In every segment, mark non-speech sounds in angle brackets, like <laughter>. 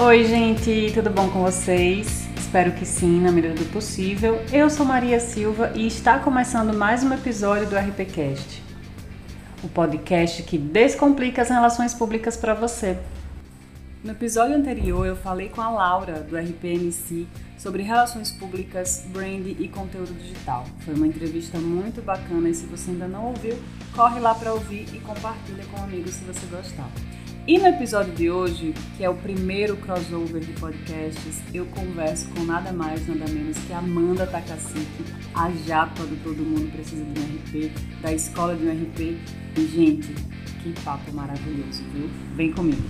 Oi, gente, tudo bom com vocês? Espero que sim, na medida do possível. Eu sou Maria Silva e está começando mais um episódio do RPCast, o podcast que descomplica as relações públicas para você. No episódio anterior, eu falei com a Laura do RPMC sobre relações públicas, brand e conteúdo digital. Foi uma entrevista muito bacana e se você ainda não ouviu, corre lá para ouvir e compartilha com amigos se você gostar. E no episódio de hoje, que é o primeiro crossover de podcasts, eu converso com nada mais, nada menos que Amanda Takacique, a japa do Todo Mundo Precisa de um RP, da Escola de um RP. E, gente, que papo maravilhoso, viu? Vem comigo.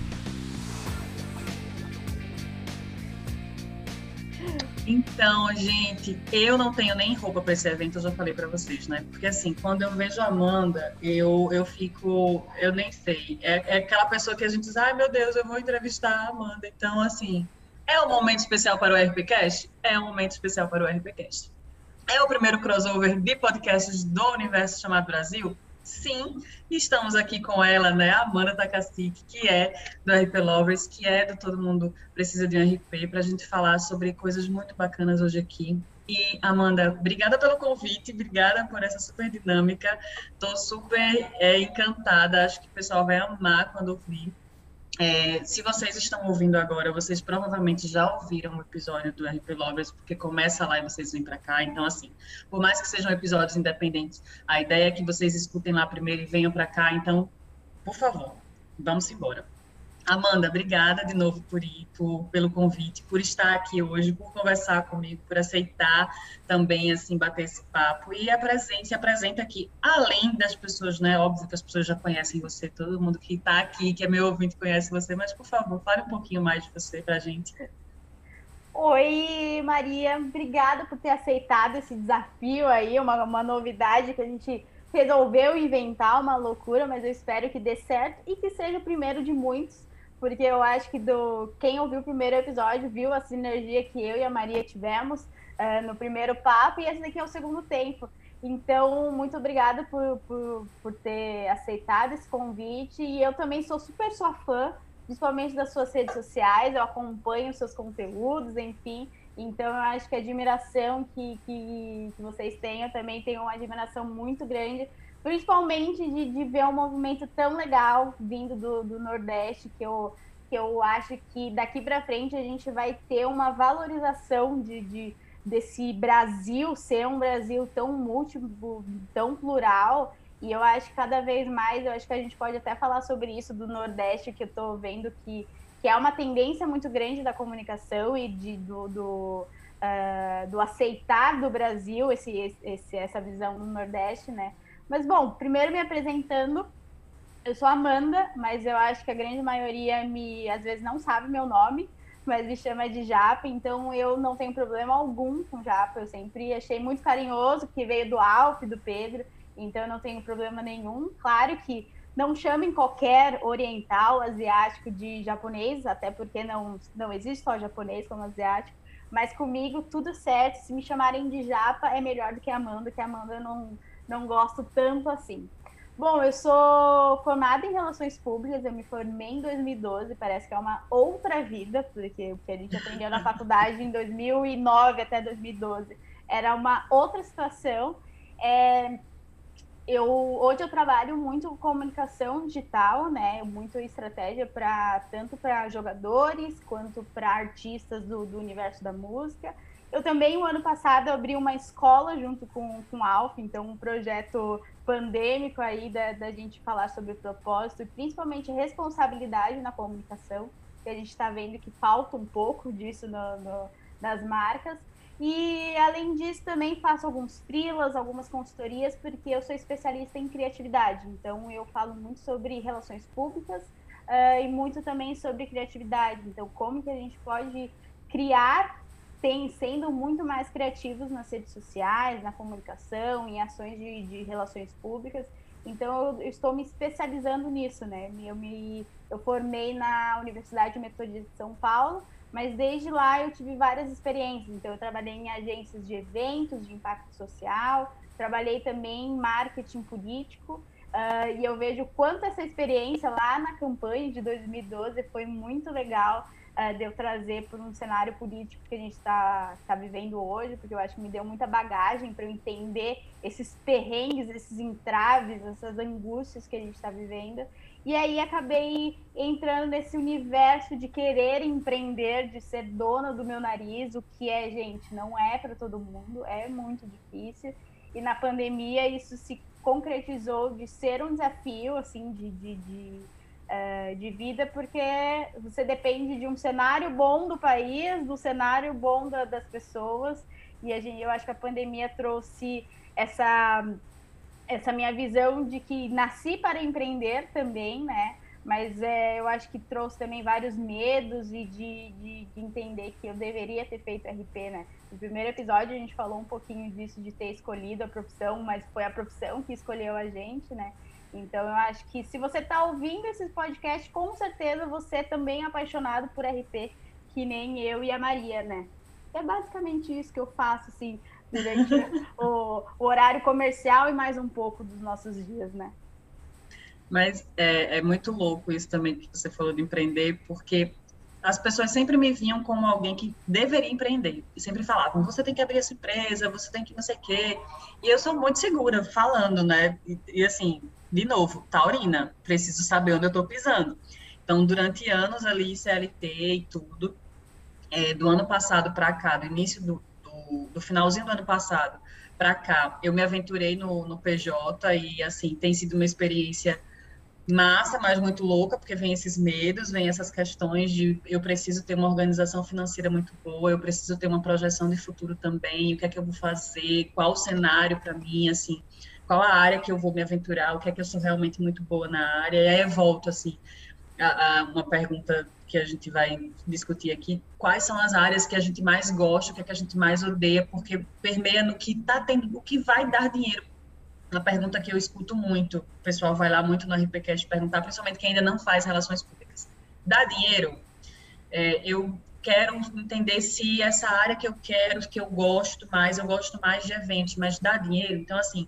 Então, gente, eu não tenho nem roupa para esse evento, eu já falei para vocês, né? Porque assim, quando eu vejo a Amanda, eu, eu fico, eu nem sei. É, é aquela pessoa que a gente diz, ai meu Deus, eu vou entrevistar a Amanda. Então, assim, é um momento especial para o RPCast? É um momento especial para o RPCast. É o primeiro crossover de podcasts do universo chamado Brasil? Sim, estamos aqui com ela, né, Amanda Takacique, que é do RP Lovers, que é do Todo Mundo Precisa de um RP, para a gente falar sobre coisas muito bacanas hoje aqui. E, Amanda, obrigada pelo convite, obrigada por essa super dinâmica. Estou super é, encantada, acho que o pessoal vai amar quando ouvir. É, se vocês estão ouvindo agora, vocês provavelmente já ouviram o episódio do RP Lovers, porque começa lá e vocês vêm para cá. Então, assim, por mais que sejam episódios independentes, a ideia é que vocês escutem lá primeiro e venham para cá. Então, por favor, vamos embora. Amanda, obrigada de novo por ir, por, pelo convite, por estar aqui hoje, por conversar comigo, por aceitar também, assim, bater esse papo. E apresente, se apresenta aqui, além das pessoas, né? Óbvio que as pessoas já conhecem você, todo mundo que está aqui, que é meu ouvinte, conhece você, mas, por favor, fale um pouquinho mais de você para a gente. Oi, Maria, obrigada por ter aceitado esse desafio aí, uma, uma novidade que a gente resolveu inventar, uma loucura, mas eu espero que dê certo e que seja o primeiro de muitos porque eu acho que do quem ouviu o primeiro episódio viu a sinergia que eu e a Maria tivemos uh, no primeiro papo, e esse daqui é o segundo tempo. Então, muito obrigada por, por, por ter aceitado esse convite. E eu também sou super sua fã, principalmente das suas redes sociais. Eu acompanho os seus conteúdos, enfim. Então, eu acho que a admiração que, que, que vocês têm, eu também tenho uma admiração muito grande principalmente de, de ver um movimento tão legal vindo do, do Nordeste, que eu, que eu acho que daqui para frente a gente vai ter uma valorização de, de, desse Brasil ser um Brasil tão múltiplo, tão plural. E eu acho que cada vez mais, eu acho que a gente pode até falar sobre isso do Nordeste, que eu estou vendo que, que é uma tendência muito grande da comunicação e de, do, do, uh, do aceitar do Brasil esse, esse, essa visão do Nordeste, né? Mas, bom, primeiro me apresentando, eu sou Amanda, mas eu acho que a grande maioria me, às vezes, não sabe meu nome, mas me chama de Japa, então eu não tenho problema algum com Japa. Eu sempre achei muito carinhoso, que veio do Alpe, do Pedro, então eu não tenho problema nenhum. Claro que não chamem qualquer oriental, asiático de japonês, até porque não, não existe só japonês como asiático, mas comigo tudo certo. Se me chamarem de Japa, é melhor do que Amanda, que Amanda não não gosto tanto assim. Bom, eu sou formada em Relações Públicas, eu me formei em 2012, parece que é uma outra vida, porque o que a gente aprendeu na faculdade em 2009 até 2012 era uma outra situação. É, eu, hoje eu trabalho muito com comunicação digital, né? Muito estratégia para tanto para jogadores quanto para artistas do, do universo da música. Eu também, o ano passado, abri uma escola junto com, com a Alf, então um projeto pandêmico aí da, da gente falar sobre propósito principalmente responsabilidade na comunicação, que a gente está vendo que falta um pouco disso no, no, nas marcas. E, além disso, também faço alguns freelas, algumas consultorias, porque eu sou especialista em criatividade. Então, eu falo muito sobre relações públicas uh, e muito também sobre criatividade. Então, como que a gente pode criar tem, sendo muito mais criativos nas redes sociais, na comunicação, em ações de, de relações públicas. Então, eu estou me especializando nisso, né? Eu me eu formei na Universidade Metodista de São Paulo, mas desde lá eu tive várias experiências. Então, eu trabalhei em agências de eventos de impacto social, trabalhei também em marketing político, uh, e eu vejo quanto essa experiência lá na campanha de 2012 foi muito legal uh, de eu trazer para um cenário político que a gente está tá vivendo hoje, porque eu acho que me deu muita bagagem para eu entender esses perrengues, esses entraves, essas angústias que a gente está vivendo. E aí acabei entrando nesse universo de querer empreender, de ser dona do meu nariz, o que é, gente, não é para todo mundo, é muito difícil. E na pandemia isso se concretizou de ser um desafio, assim, de, de, de uh, de vida, porque você depende de um cenário bom do país, do cenário bom da, das pessoas, e a gente, eu acho que a pandemia trouxe essa, essa minha visão de que nasci para empreender também, né? Mas é, eu acho que trouxe também vários medos e de, de, de, entender que eu deveria ter feito RP, né? No primeiro episódio a gente falou um pouquinho disso, de ter escolhido a profissão, mas foi a profissão que escolheu a gente, né? Então, eu acho que se você está ouvindo esse podcast, com certeza você também é apaixonado por RP, que nem eu e a Maria, né? É basicamente isso que eu faço, assim, durante <laughs> o, o, horário comercial e mais um pouco dos nossos dias, né? Mas é, é muito louco isso também que você falou de empreender, porque as pessoas sempre me viam como alguém que deveria empreender. E sempre falavam, você tem que abrir essa empresa, você tem que não sei o quê. E eu sou muito segura falando, né? E, e assim, de novo, taurina, preciso saber onde eu estou pisando. Então, durante anos ali, CLT e tudo, é, do ano passado para cá, do início do, do, do, finalzinho do ano passado para cá, eu me aventurei no, no PJ e, assim, tem sido uma experiência massa, mas muito louca, porque vem esses medos, vem essas questões de eu preciso ter uma organização financeira muito boa, eu preciso ter uma projeção de futuro também, o que é que eu vou fazer, qual o cenário para mim, assim, qual a área que eu vou me aventurar, o que é que eu sou realmente muito boa na área, e aí eu volto, assim, a, a uma pergunta que a gente vai discutir aqui, quais são as áreas que a gente mais gosta, o que é que a gente mais odeia, porque permeia no que tá tendo, o que vai dar dinheiro. Uma pergunta que eu escuto muito, o pessoal vai lá muito no RPCast perguntar, principalmente quem ainda não faz relações públicas. Dá dinheiro? É, eu quero entender se essa área que eu quero, que eu gosto mais, eu gosto mais de eventos, mas dá dinheiro? Então, assim,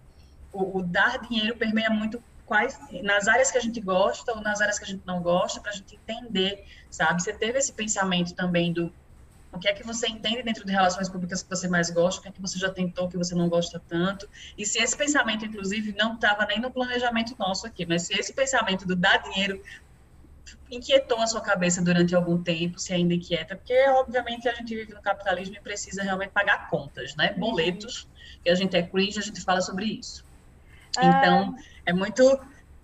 o, o, dar dinheiro permeia muito quais nas áreas que a gente gosta ou nas áreas que a gente não gosta para a gente entender, sabe? Você teve esse pensamento também do o que é que você entende dentro de relações públicas que você mais gosta, o que é que você já tentou que você não gosta tanto, e se esse pensamento, inclusive, não estava nem no planejamento nosso aqui, mas se esse pensamento do dar dinheiro inquietou a sua cabeça durante algum tempo, se ainda inquieta, porque obviamente a gente vive no capitalismo e precisa realmente pagar contas, né? Uhum. Boletos, que a gente é cringe, a gente fala sobre isso. Então, ah. é muito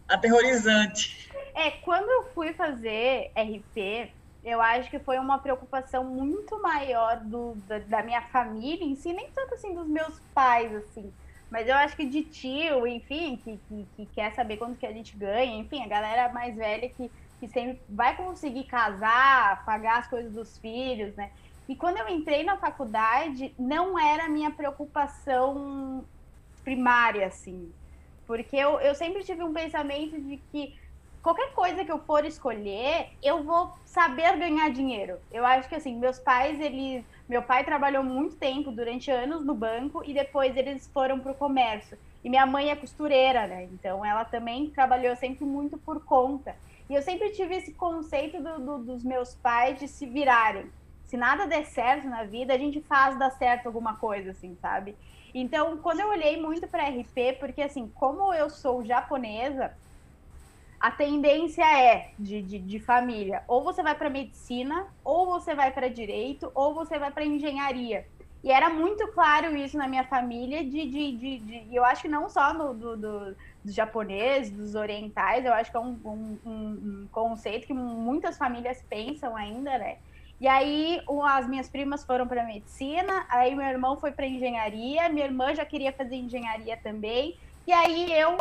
aterrorizante. É, quando eu fui fazer RP, eu acho que foi uma preocupação muito maior do, da, da, minha família em si, nem tanto assim dos meus pais, assim. Mas eu acho que de tio, enfim, que, que, que quer saber quanto que a gente ganha, enfim, a galera mais velha que, que sempre vai conseguir casar, pagar as coisas dos filhos, né? E quando eu entrei na faculdade, não era a minha preocupação primária, assim. Porque eu, eu sempre tive um pensamento de que qualquer coisa que eu for escolher, eu vou saber ganhar dinheiro. Eu acho que assim, meus pais, eles. Meu pai trabalhou muito tempo, durante anos, no banco, e depois eles foram para o comércio. E minha mãe é costureira, né? Então ela também trabalhou sempre muito por conta. E eu sempre tive esse conceito do, do, dos meus pais de se virarem. Se nada der certo na vida, a gente faz dar certo alguma coisa, assim, sabe? Então, quando eu olhei muito para RP, porque assim, como eu sou japonesa, a tendência é de, de, de família, ou você vai para medicina, ou você vai para direito, ou você vai para engenharia. E era muito claro isso na minha família, de, de, de, de eu acho que não só no, do, do, dos japoneses, dos orientais, eu acho que é um, um, um conceito que muitas famílias pensam ainda, né? E aí as minhas primas foram para medicina, aí meu irmão foi para engenharia, minha irmã já queria fazer engenharia também. E aí eu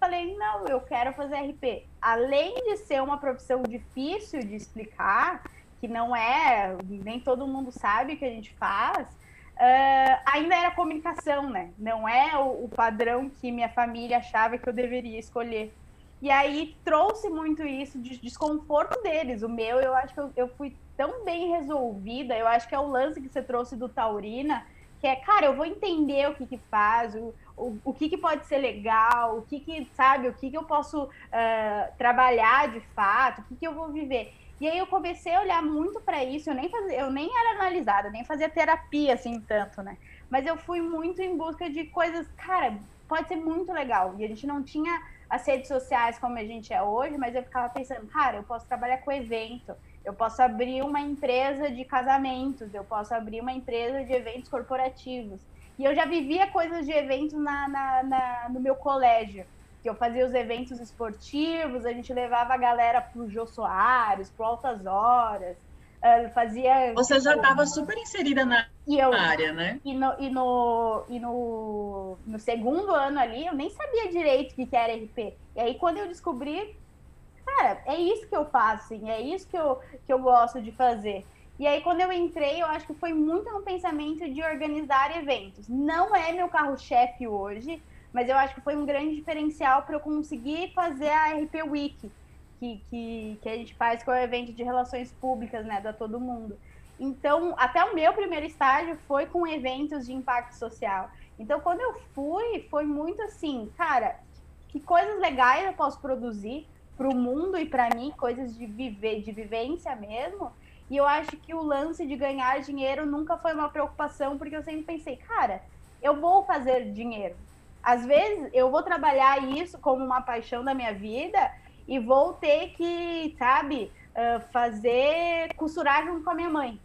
falei, não, eu quero fazer RP. Além de ser uma profissão difícil de explicar, que não é, nem todo mundo sabe o que a gente faz, uh, ainda era comunicação, né? Não é o, o padrão que minha família achava que eu deveria escolher. E aí trouxe muito isso de desconforto deles. O meu, eu acho que eu, eu fui tão bem resolvida. Eu acho que é o lance que você trouxe do Taurina, que é, cara, eu vou entender o que que faz, o, o, o que que pode ser legal, o que que, sabe, o que que eu posso uh, trabalhar de fato, o que que eu vou viver. E aí eu comecei a olhar muito para isso, eu nem fazia, eu nem era analisada, nem fazia terapia assim tanto, né? Mas eu fui muito em busca de coisas, cara, pode ser muito legal. E a gente não tinha as redes sociais como a gente é hoje, mas eu ficava pensando, cara, eu posso trabalhar com evento, eu posso abrir uma empresa de casamentos, eu posso abrir uma empresa de eventos corporativos. E eu já vivia coisas de eventos na, na, na no meu colégio que eu fazia os eventos esportivos, a gente levava a galera pro Jô Soares, pro Altas Horas, fazia... Você já estava super inserida na eu, área, né? E, no, e, no, e no, no segundo ano ali, eu nem sabia direito o que, que era RP. E aí, quando eu descobri, cara, é isso que eu faço, assim, é isso que eu, que eu gosto de fazer. E aí, quando eu entrei, eu acho que foi muito no pensamento de organizar eventos. Não é meu carro-chefe hoje, mas eu acho que foi um grande diferencial para eu conseguir fazer a RP Week, que, que, que a gente faz com o evento de relações públicas, né, da todo mundo. Então, até o meu primeiro estágio foi com eventos de impacto social. Então, quando eu fui, foi muito assim, cara, que coisas legais eu posso produzir para o mundo e para mim, coisas de viver, de vivência mesmo. E eu acho que o lance de ganhar dinheiro nunca foi uma preocupação, porque eu sempre pensei, cara, eu vou fazer dinheiro às vezes eu vou trabalhar isso como uma paixão da minha vida e vou ter que, sabe, uh, fazer costurar junto com a minha mãe.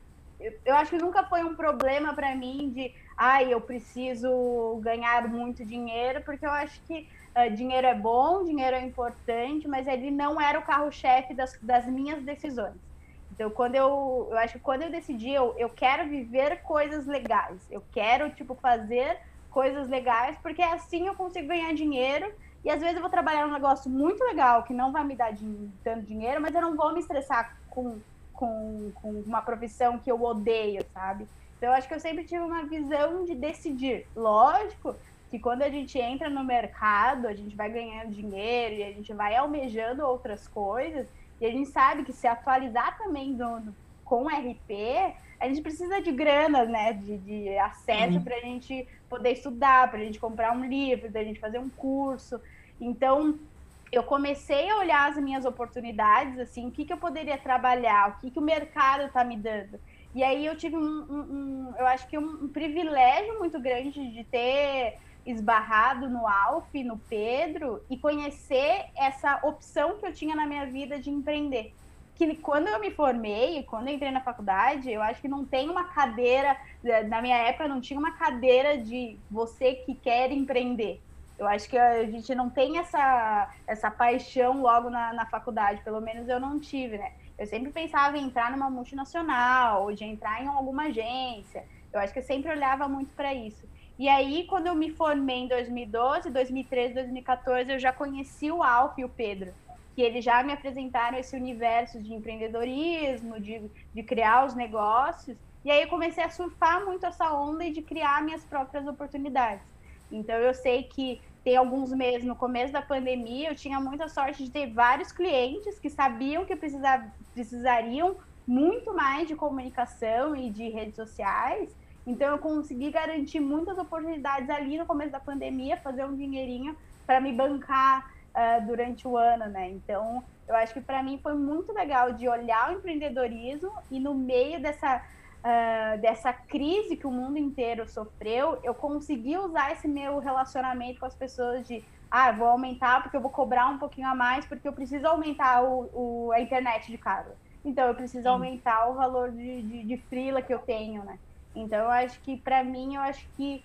Eu, acho que nunca foi um problema para mim de, ai, ah, eu preciso ganhar muito dinheiro, porque eu acho que uh, dinheiro é bom, dinheiro é importante, mas ele não era o carro-chefe das, das minhas decisões. Então, quando eu, eu acho que quando eu decidi, eu, eu quero viver coisas legais, eu quero, tipo, fazer coisas legais, porque assim eu consigo ganhar dinheiro. E às vezes eu vou trabalhar um negócio muito legal que não vai me dar tanto dinheiro, mas eu não vou me estressar com, com, com uma profissão que eu odeio, sabe? Então eu acho que eu sempre tive uma visão de decidir. Lógico que quando a gente entra no mercado, a gente vai ganhando dinheiro e a gente vai almejando outras coisas, e a gente sabe que se atualizar também do, com RP, a gente precisa de grana, né? De, de acesso para a gente poder estudar, para a gente comprar um livro, para a gente fazer um curso. Então, eu comecei a olhar as minhas oportunidades, assim, o que, que eu poderia trabalhar, o que, que o mercado está me dando. E aí eu tive um, um, um eu acho que um, um, privilégio muito grande de ter esbarrado no Alf, no Pedro, e conhecer essa opção que eu tinha na minha vida de empreender que quando eu me formei, quando eu entrei na faculdade, eu acho que não tem uma cadeira, eh, na minha época não tinha uma cadeira de você que quer empreender. Eu acho que a gente não tem essa, essa paixão logo na, na faculdade, pelo menos eu não tive, né? Eu sempre pensava em entrar numa multinacional, ou de entrar em alguma agência. Eu acho que eu sempre olhava muito para isso. E aí, quando eu me formei em 2012, 2013, 2014, eu já conheci o Alf e o Pedro que eles já me apresentaram esse universo de empreendedorismo, de, de criar os negócios. E aí eu comecei a surfar muito essa onda e de criar minhas próprias oportunidades. Então eu sei que tem alguns meses no começo da pandemia, eu tinha muita sorte de ter vários clientes que sabiam que precisar, precisariam muito mais de comunicação e de redes sociais. Então eu consegui garantir muitas oportunidades ali no começo da pandemia, fazer um dinheirinho para me bancar uh, durante o ano, né? Então, eu acho que para mim foi muito legal de olhar o empreendedorismo e no meio dessa, uh, dessa crise que o mundo inteiro sofreu, eu consegui usar esse meu relacionamento com as pessoas de ah, vou aumentar porque eu vou cobrar um pouquinho a mais porque eu preciso aumentar o, o a internet de casa. Então, eu preciso Sim. aumentar o valor de, de, de frila que eu tenho, né? Então, eu acho que, para mim, eu acho que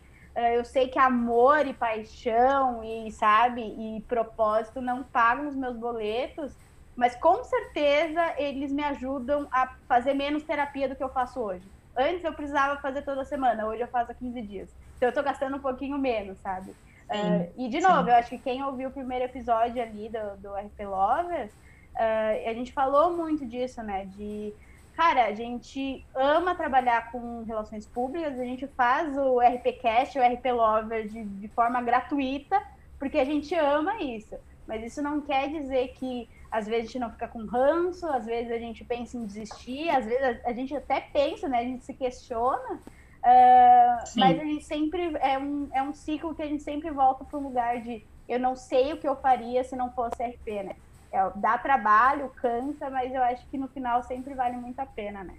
eu sei que amor e paixão e sabe e propósito não pagam os meus boletos, mas com certeza eles me ajudam a fazer menos terapia do que eu faço hoje. Antes eu precisava fazer toda semana, hoje eu faço há 15 dias. Então eu tô gastando um pouquinho menos, sabe? uh, e de novo, sim. eu acho que quem ouviu o primeiro episódio ali do, do RP Lovers, uh, a gente falou muito disso, né? De cara, a gente ama trabalhar com relações públicas, a gente faz o RPCast, o RP Lover de, de forma gratuita, porque a gente ama isso. Mas isso não quer dizer que às vezes a gente não fica com ranço, às vezes a gente pensa em desistir, às vezes a, a gente até pensa, né? A gente se questiona, uh, mas a gente sempre é um, é um ciclo que a gente sempre volta para o lugar de eu não sei o que eu faria se não fosse RP, né? É, dá trabalho, cansa, mas eu acho que no final sempre vale muito a pena, né?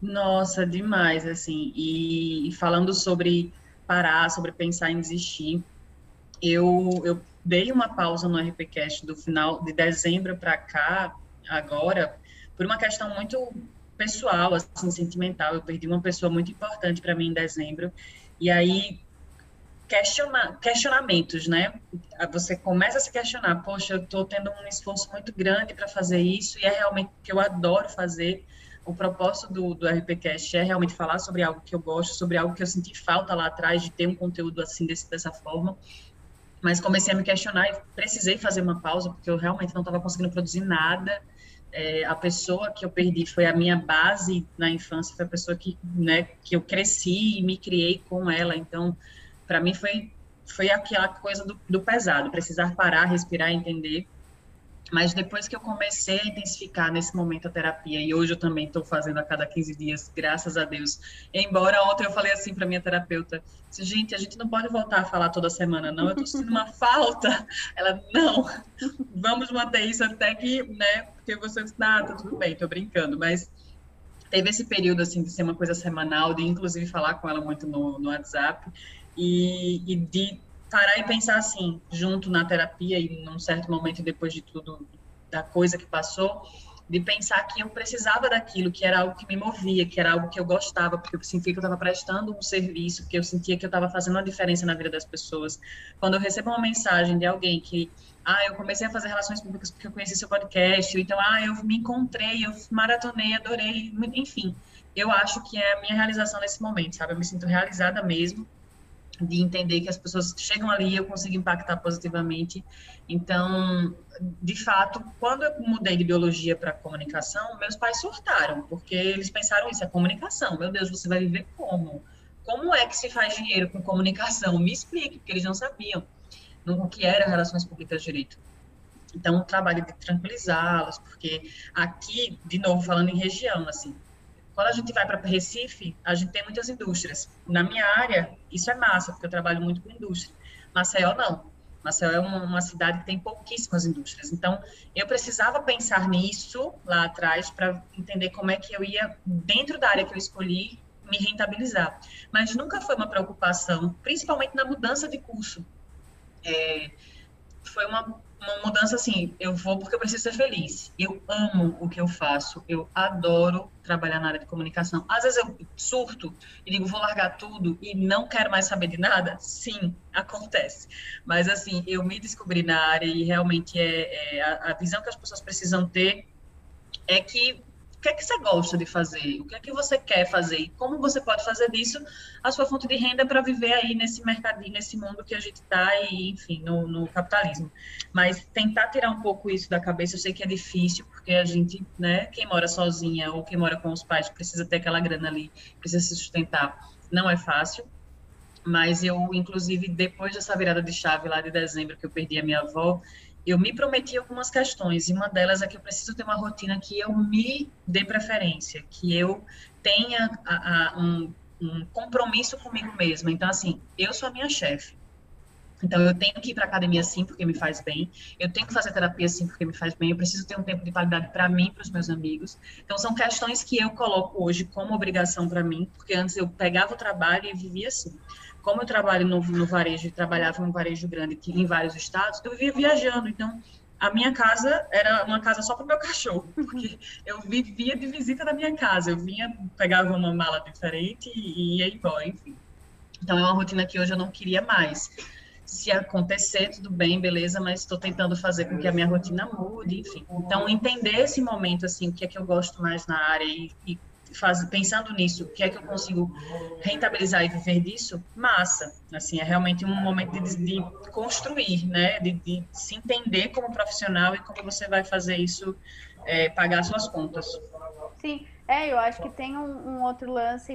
Nossa, demais, assim. E, e falando sobre parar, sobre pensar em desistir, eu, eu dei uma pausa no RPCast do final de dezembro para cá, agora, por uma questão muito pessoal, assim, sentimental. Eu perdi uma pessoa muito importante para mim em dezembro. E aí, questiona, questionamentos, né? Você começa a se questionar, poxa, eu estou tendo um esforço muito grande para fazer isso, e é realmente o que eu adoro fazer. O propósito do, do RPCast é realmente falar sobre algo que eu gosto, sobre algo que eu senti falta lá atrás, de ter um conteúdo assim, desse, dessa forma. Mas comecei a me questionar e precisei fazer uma pausa, porque eu realmente não estava conseguindo produzir nada. É, a pessoa que eu perdi foi a minha base na infância, foi a pessoa que, né, que eu cresci e me criei com ela. Então, para mim foi foi aquela coisa do, do, pesado, precisar parar, respirar, entender. Mas depois que eu comecei a intensificar nesse momento a terapia, e hoje eu também estou fazendo a cada 15 dias, graças a Deus. Embora ontem eu falei assim para minha terapeuta: gente, a gente não pode voltar a falar toda semana, não. Eu estou sentindo uma <laughs> falta. Ela, não, vamos manter isso até que, né? Porque você, ah, tá tudo bem, estou brincando, mas teve esse período assim de ser uma coisa semanal, de inclusive falar com ela muito no, no WhatsApp e, e de parar e pensar assim, junto na terapia e num certo momento depois de tudo, da coisa que passou, de pensar que eu precisava daquilo, que era algo que me movia, que era algo que eu gostava, porque eu sentia que eu estava prestando um serviço, que eu sentia que eu estava fazendo uma diferença na vida das pessoas. Quando eu recebo uma mensagem de alguém que, ah, eu comecei a fazer relações públicas porque eu conheci seu podcast, ou então, ah, eu me encontrei, eu maratonei, adorei, enfim, eu acho que é a minha realização nesse momento, sabe? Eu me sinto realizada mesmo de entender que as pessoas chegam ali e eu consigo impactar positivamente. Então, de fato, quando eu mudei de biologia para comunicação, meus pais surtaram, porque eles pensaram isso, é comunicação. Meu Deus, você vai viver como? Como é que se faz dinheiro com comunicação? Me explique, porque eles não sabiam o que era relações públicas direito. Então, o trabalho de tranquilizá-los, porque aqui, de novo, falando em região, assim, quando a gente vai para Recife, a gente tem muitas indústrias. Na minha área, isso é massa, porque eu trabalho muito com indústria. Maceió, não. Maceió é uma, uma cidade que tem pouquíssimas indústrias. Então, eu precisava pensar nisso lá atrás para entender como é que eu ia, dentro da área que eu escolhi, me rentabilizar. Mas nunca foi uma preocupação, principalmente na mudança de curso. É, foi uma uma mudança assim, eu vou porque eu preciso ser feliz. Eu amo o que eu faço, eu adoro trabalhar na área de comunicação. Às vezes eu surto e digo, vou largar tudo e não quero mais saber de nada. Sim, acontece. Mas assim, eu me descobri na área e realmente é, é a, a visão que as pessoas precisam ter é que que é que você gosta de fazer? O que é que você quer fazer? E como você pode fazer disso a sua fonte de renda para viver aí nesse mercadinho, nesse mundo que a gente está e, enfim, no, no, capitalismo. Mas tentar tirar um pouco isso da cabeça, eu sei que é difícil, porque a gente, né, quem mora sozinha ou quem mora com os pais precisa ter aquela grana ali, precisa se sustentar. Não é fácil, mas eu, inclusive, depois dessa virada de chave lá de dezembro, que eu perdi a minha avó, eu me prometi algumas questões, e uma delas é que eu preciso ter uma rotina que eu me dê preferência, que eu tenha a, a, um, um, compromisso comigo mesma. Então, assim, eu sou a minha chefe. Então, eu tenho que ir para academia sim, porque me faz bem. Eu tenho que fazer terapia sim, porque me faz bem. Eu preciso ter um tempo de qualidade para mim, para os meus amigos. Então, são questões que eu coloco hoje como obrigação para mim, porque antes eu pegava o trabalho e vivia assim como eu trabalho no, no varejo e trabalhava em um varejo grande que, em vários estados, eu vivia viajando. Então, a minha casa era uma casa só para o meu <laughs> cachorro, porque eu vivia de visita na minha casa. Eu vinha, pegava uma mala diferente e ia embora, enfim. Então, é uma rotina que hoje eu não queria mais. Se acontecer, tudo bem, beleza, mas estou tentando fazer com que a minha rotina mude, enfim. Então, entender esse momento, assim, o que é que eu gosto mais na área e, e faz, pensando nisso, o que é que eu consigo rentabilizar e viver disso, massa. Assim, é realmente um momento de, de construir, né? De, de, se entender como profissional e como você vai fazer isso é, pagar suas contas. Sim, é, eu acho que tem um, um outro lance,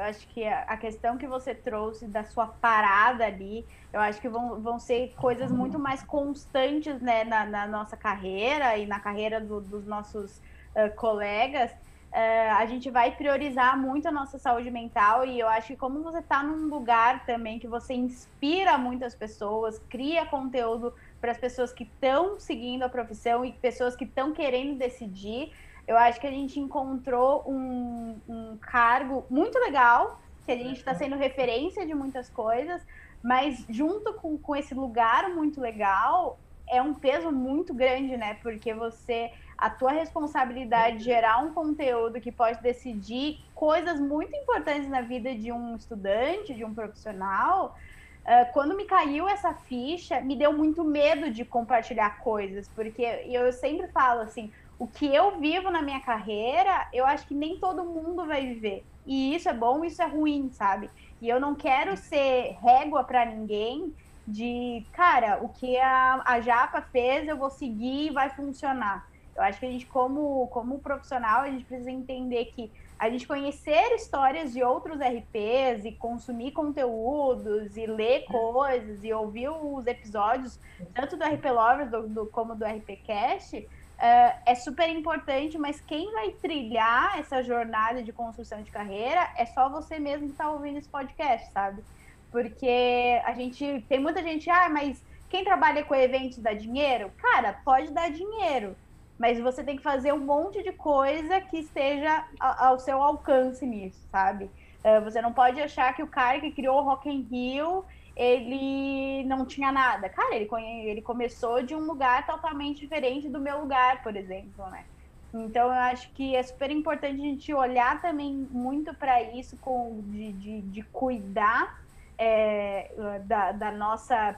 acho que a, a, questão que você trouxe da sua parada ali, eu acho que vão, vão ser coisas muito mais constantes, né, na, na nossa carreira e na carreira do, dos nossos uh, colegas, Uh, a gente vai priorizar muito a nossa saúde mental e eu acho que como você está num lugar também que você inspira muitas pessoas, cria conteúdo para as pessoas que estão seguindo a profissão e pessoas que estão querendo decidir. Eu acho que a gente encontrou um, um cargo muito legal, que a gente está sendo referência de muitas coisas, mas junto com, com esse lugar muito legal, é um peso muito grande, né? Porque você, a tua responsabilidade de gerar um conteúdo que pode decidir coisas muito importantes na vida de um estudante, de um profissional. Uh, quando me caiu essa ficha, me deu muito medo de compartilhar coisas, porque eu sempre falo assim, o que eu vivo na minha carreira, eu acho que nem todo mundo vai viver. E isso é bom, isso é ruim, sabe? E eu não quero ser régua para ninguém de, cara, o que a, a Japa fez, eu vou seguir e vai funcionar. Eu acho que a gente, como, como profissional, a gente precisa entender que a gente conhecer histórias de outros RPs e consumir conteúdos e ler coisas e ouvir os episódios, tanto do RP Lovers do, do, como do RPCast, uh, é super importante, mas quem vai trilhar essa jornada de construção de carreira é só você mesmo que está ouvindo esse podcast, sabe? Porque a gente tem muita gente, ah, mas quem trabalha com eventos dá dinheiro? Cara, pode dar dinheiro, mas você tem que fazer um monte de coisa que esteja ao seu alcance nisso, sabe? Uh, você não pode achar que o cara que criou o Rock in Rio ele não tinha nada. Cara, ele, ele começou de um lugar totalmente diferente do meu lugar, por exemplo, né? Então, eu acho que é super importante a gente olhar também muito para isso, com, de, de, de cuidar é, da, da nossa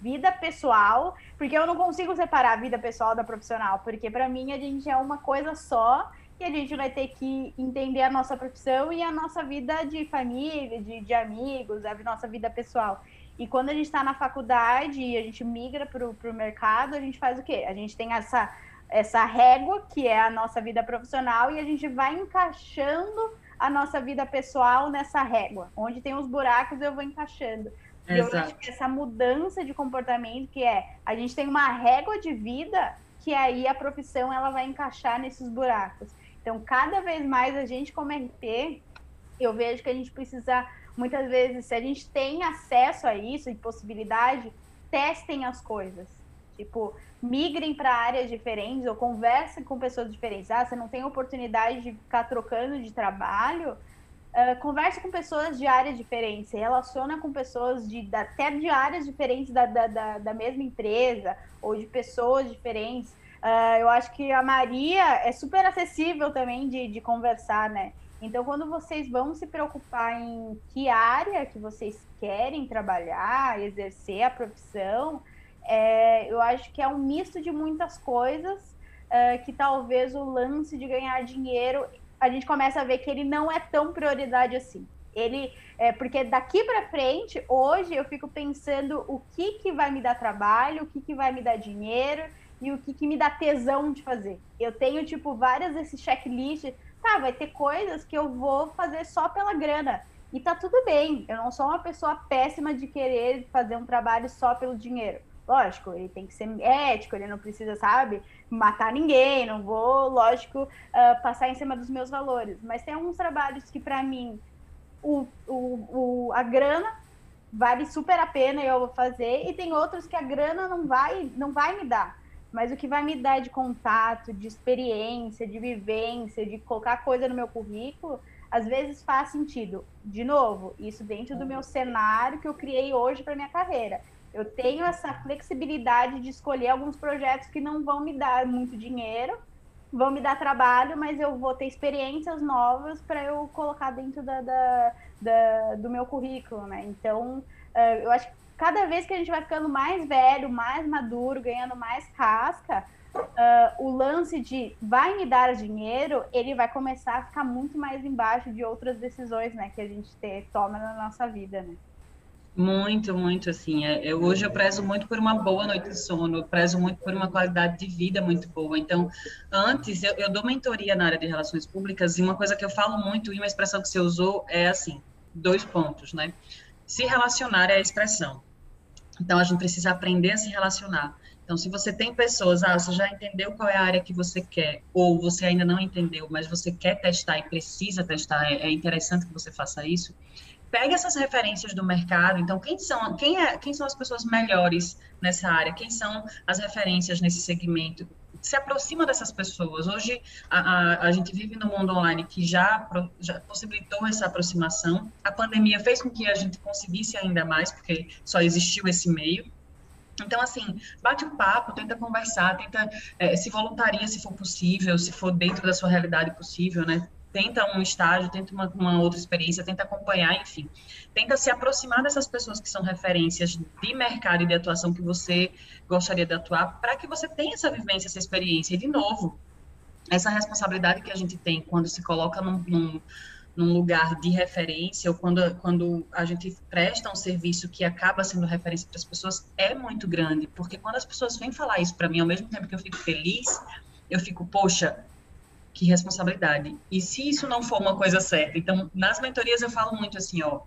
vida pessoal, porque eu não consigo separar a vida pessoal da profissional, porque para mim a gente é uma coisa só e a gente vai ter que entender a nossa profissão e a nossa vida de família, de, de amigos, a nossa vida pessoal. E quando a gente está na faculdade e a gente migra para o mercado, a gente faz o quê? A gente tem essa, essa régua, que é a nossa vida profissional, e a gente vai encaixando a nossa vida pessoal nessa régua. Onde tem os buracos, eu vou encaixando. E eu acho que essa mudança de comportamento, que é a gente tem uma régua de vida, que aí a profissão ela vai encaixar nesses buracos. Então, cada vez mais a gente, como RP, eu vejo que a gente precisa, muitas vezes, se a gente tem acesso a isso e possibilidade, testem as coisas. Tipo, migrem para áreas diferentes ou conversem com pessoas diferentes. Ah, você não tem oportunidade de ficar trocando de trabalho, uh, converse com pessoas de áreas diferentes, se relaciona com pessoas de, até de áreas diferentes da, da, da, da mesma empresa ou de pessoas diferentes. Uh, eu acho que a Maria é super acessível também de, de conversar, né? Então, quando vocês vão se preocupar em que área que vocês querem trabalhar, exercer a profissão, é, eu acho que é um misto de muitas coisas é, que talvez o lance de ganhar dinheiro a gente começa a ver que ele não é tão prioridade assim. Ele é porque daqui para frente, hoje eu fico pensando o que que vai me dar trabalho, o que que vai me dar dinheiro e o que que me dá tesão de fazer. Eu tenho tipo várias desses checklists, tá, vai ter coisas que eu vou fazer só pela grana. E tá tudo bem. Eu não sou uma pessoa péssima de querer fazer um trabalho só pelo dinheiro. Lógico, ele tem que ser ético, ele não precisa, sabe, matar ninguém, não vou, lógico, uh, passar em cima dos meus valores. Mas tem alguns trabalhos que, para mim, o, o, o, a grana vale super a pena e eu vou fazer, e tem outros que a grana não vai, não vai me dar. Mas o que vai me dar de contato, de experiência, de vivência, de colocar coisa no meu currículo, às vezes faz sentido. De novo, isso dentro do meu cenário que eu criei hoje para minha carreira eu tenho essa flexibilidade de escolher alguns projetos que não vão me dar muito dinheiro, vão me dar trabalho, mas eu vou ter experiências novas para eu colocar dentro da, da, da, do meu currículo, né? Então, uh, eu acho que cada vez que a gente vai ficando mais velho, mais maduro, ganhando mais casca, uh, o lance de vai me dar dinheiro, ele vai começar a ficar muito mais embaixo de outras decisões, né, que a gente ter, toma na nossa vida, né? Muito, muito, assim. É, eu, hoje eu prezo muito por uma boa noite de sono, eu prezo muito por uma qualidade de vida muito boa. Então, antes, eu, eu dou mentoria na área de relações públicas e uma coisa que eu falo muito e uma expressão que você usou é assim, dois pontos, né? Se relacionar é a expressão. Então, a gente precisa aprender a se relacionar. Então, se você tem pessoas, ah, você já entendeu qual é a área que você quer, ou você ainda não entendeu, mas você quer testar e precisa testar, é, é interessante que você faça isso pega essas referências do mercado. Então, quem são, quem, é, quem são as pessoas melhores nessa área? Quem são as referências nesse segmento? Se aproxima dessas pessoas. Hoje, a, a, a gente vive no mundo online que já, já possibilitou essa aproximação. A pandemia fez com que a gente conseguisse ainda mais, porque só existiu esse meio. Então, assim, bate um papo, tenta conversar, tenta é, se voluntaria se for possível, se for dentro da sua realidade possível, né? Tenta um estágio, tenta uma, uma, outra experiência, tenta acompanhar, enfim. Tenta se aproximar dessas pessoas que são referências de mercado e de atuação que você gostaria de atuar, para que você tenha essa vivência, essa experiência. E, de novo, essa responsabilidade que a gente tem quando se coloca num, num num lugar de referência, ou quando, quando a gente presta um serviço que acaba sendo referência para as pessoas, é muito grande, porque quando as pessoas vêm falar isso para mim, ao mesmo tempo que eu fico feliz, eu fico, poxa, que responsabilidade. E se isso não for uma coisa certa? Então, nas mentorias eu falo muito assim, ó,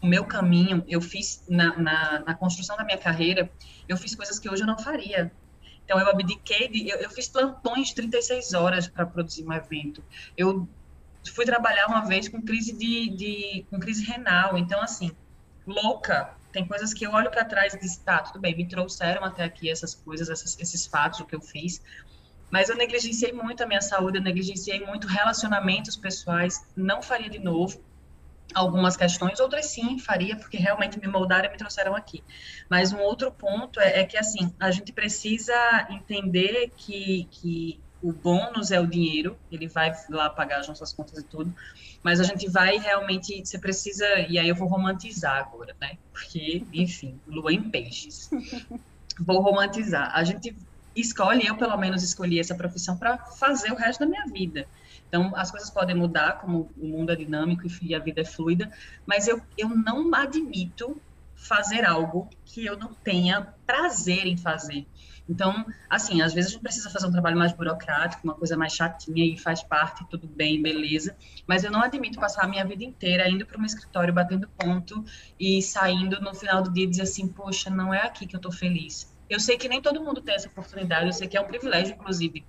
o meu caminho, eu fiz na, na, na construção da minha carreira, eu fiz coisas que hoje eu não faria. Então, eu abdiquei de. Eu, eu fiz plantões de 36 horas para produzir um evento. Eu fui trabalhar uma vez com crise de, de com crise renal, então assim, louca. Tem coisas que eu olho para trás e digo, tá, tudo bem, me trouxeram até aqui essas coisas, essas, esses fatos, o que eu fiz, mas eu negligenciei muito a minha saúde, eu negligenciei muito relacionamentos pessoais, não faria de novo algumas questões, outras sim faria, porque realmente me moldaram e me trouxeram aqui. Mas um outro ponto é, é que, assim, a gente precisa entender que, que o bônus é o dinheiro, ele vai lá pagar as nossas contas e tudo, mas a gente vai realmente, você precisa, e aí eu vou romantizar agora, né? Porque, enfim, lua em peixes. <laughs> Vou romantizar. A gente escolhe, eu pelo menos escolhi essa profissão para fazer o resto da minha vida. Então, as coisas podem mudar, como o mundo é dinâmico e a vida é fluida, mas eu, eu não admito fazer algo que eu não tenha prazer em fazer. Então, assim, às vezes a gente precisa fazer um trabalho mais burocrático, uma coisa mais chatinha e faz parte, tudo bem, beleza. Mas eu não admito passar a minha vida inteira indo para um escritório, batendo ponto e saindo no final do dia e dizer assim, poxa, não é aqui que eu estou feliz. Eu sei que nem todo mundo tem essa oportunidade, eu sei que é um privilégio, inclusive,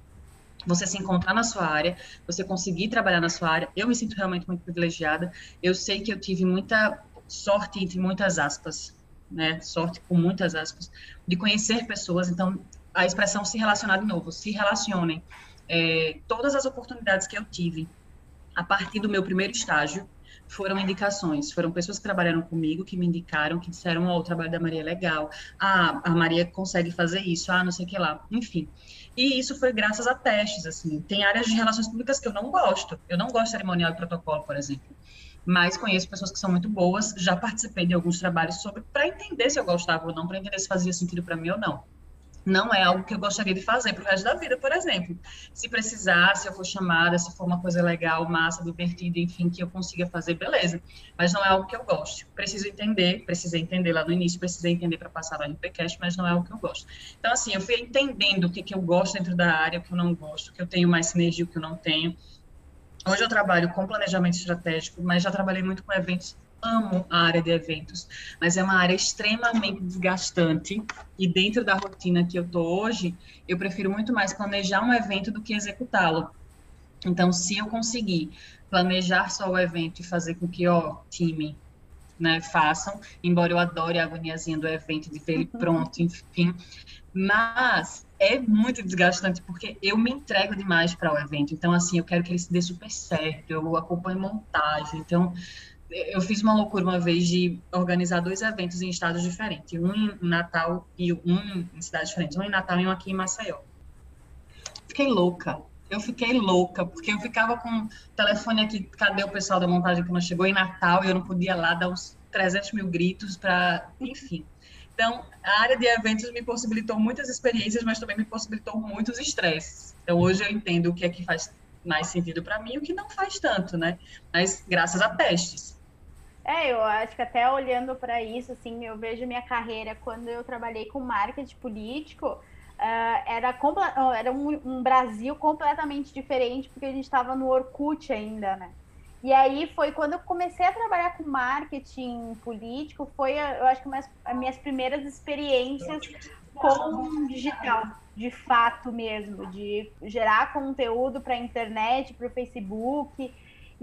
você se encontrar na sua área, você conseguir trabalhar na sua área. Eu me sinto realmente muito privilegiada. Eu sei que eu tive muita sorte, entre muitas aspas, né? Sorte com muitas aspas, de conhecer pessoas. Então, a expressão se relacionar de novo, se relacionem. É, todas as oportunidades que eu tive a partir do meu primeiro estágio foram indicações, foram pessoas que trabalharam comigo, que me indicaram, que disseram, oh, o trabalho da Maria é legal, ah, a Maria consegue fazer isso, ah, não sei o que lá, enfim. E isso foi graças a testes, assim. Tem áreas de relações públicas que eu não gosto. Eu não gosto de cerimonial e protocolo, por exemplo mas conheço pessoas que são muito boas, já participei de alguns trabalhos sobre para entender se eu gostava ou não, para entender se fazia sentido para mim ou não. Não é algo que eu gostaria de fazer para o resto da vida, por exemplo. Se precisar, se eu for chamada, se for uma coisa legal, massa, divertida, enfim, que eu consiga fazer, beleza. Mas não é algo que eu gosto. Preciso entender, precisei entender lá no início, precisei entender para passar no RPCast, mas não é algo que eu gosto. Então, assim, eu fui entendendo o que, que eu gosto dentro da área, o que eu não gosto, o que eu tenho mais sinergia, o que eu não tenho Hoje eu trabalho com planejamento estratégico, mas já trabalhei muito com eventos. Amo a área de eventos, mas é uma área extremamente desgastante. E dentro da rotina que eu tô hoje, eu prefiro muito mais planejar um evento do que executá-lo. Então, se eu conseguir planejar só o evento e fazer com que, ó, time, né, façam, embora eu adore a agoniazinha do evento, de ver ele pronto, enfim. Mas é muito desgastante porque eu me entrego demais para o evento. Então, assim, eu quero que ele se dê super certo, eu acompanho montagem. Então, eu fiz uma loucura uma vez de organizar dois eventos em estados diferentes, um em Natal e um em cidades diferentes, um em Natal e um aqui em Maceió. Fiquei louca. Eu fiquei louca, porque eu ficava com o telefone aqui, cadê o pessoal da montagem que não chegou em Natal e eu não podia lá dar uns 300 mil gritos para, enfim. Então, a área de eventos me possibilitou muitas experiências, mas também me possibilitou muitos estresses. Então, hoje eu entendo o que é que faz mais sentido para mim e o que não faz tanto, né? Mas graças a testes. É, eu acho que até olhando para isso, assim, eu vejo minha carreira quando eu trabalhei com marketing político, uh, era, era um, um Brasil completamente diferente, porque a gente estava no Orkut ainda, né? E aí foi quando eu comecei a trabalhar com marketing político, foi, eu acho que mais, as minhas primeiras experiências com digital, de fato mesmo, de gerar conteúdo para a internet, para o Facebook.